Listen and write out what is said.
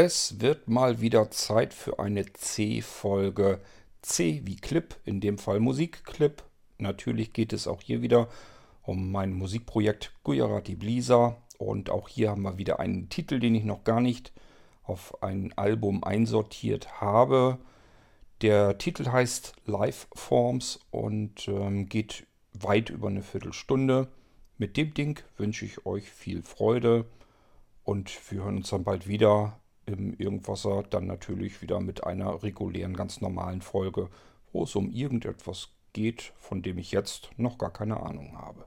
Es wird mal wieder Zeit für eine C-Folge. C wie Clip, in dem Fall Musikclip. Natürlich geht es auch hier wieder um mein Musikprojekt Gujarati Blisa. Und auch hier haben wir wieder einen Titel, den ich noch gar nicht auf ein Album einsortiert habe. Der Titel heißt Live Forms und ähm, geht weit über eine Viertelstunde. Mit dem Ding wünsche ich euch viel Freude und wir hören uns dann bald wieder im Irgendwasser, dann natürlich wieder mit einer regulären, ganz normalen Folge, wo es um irgendetwas geht, von dem ich jetzt noch gar keine Ahnung habe.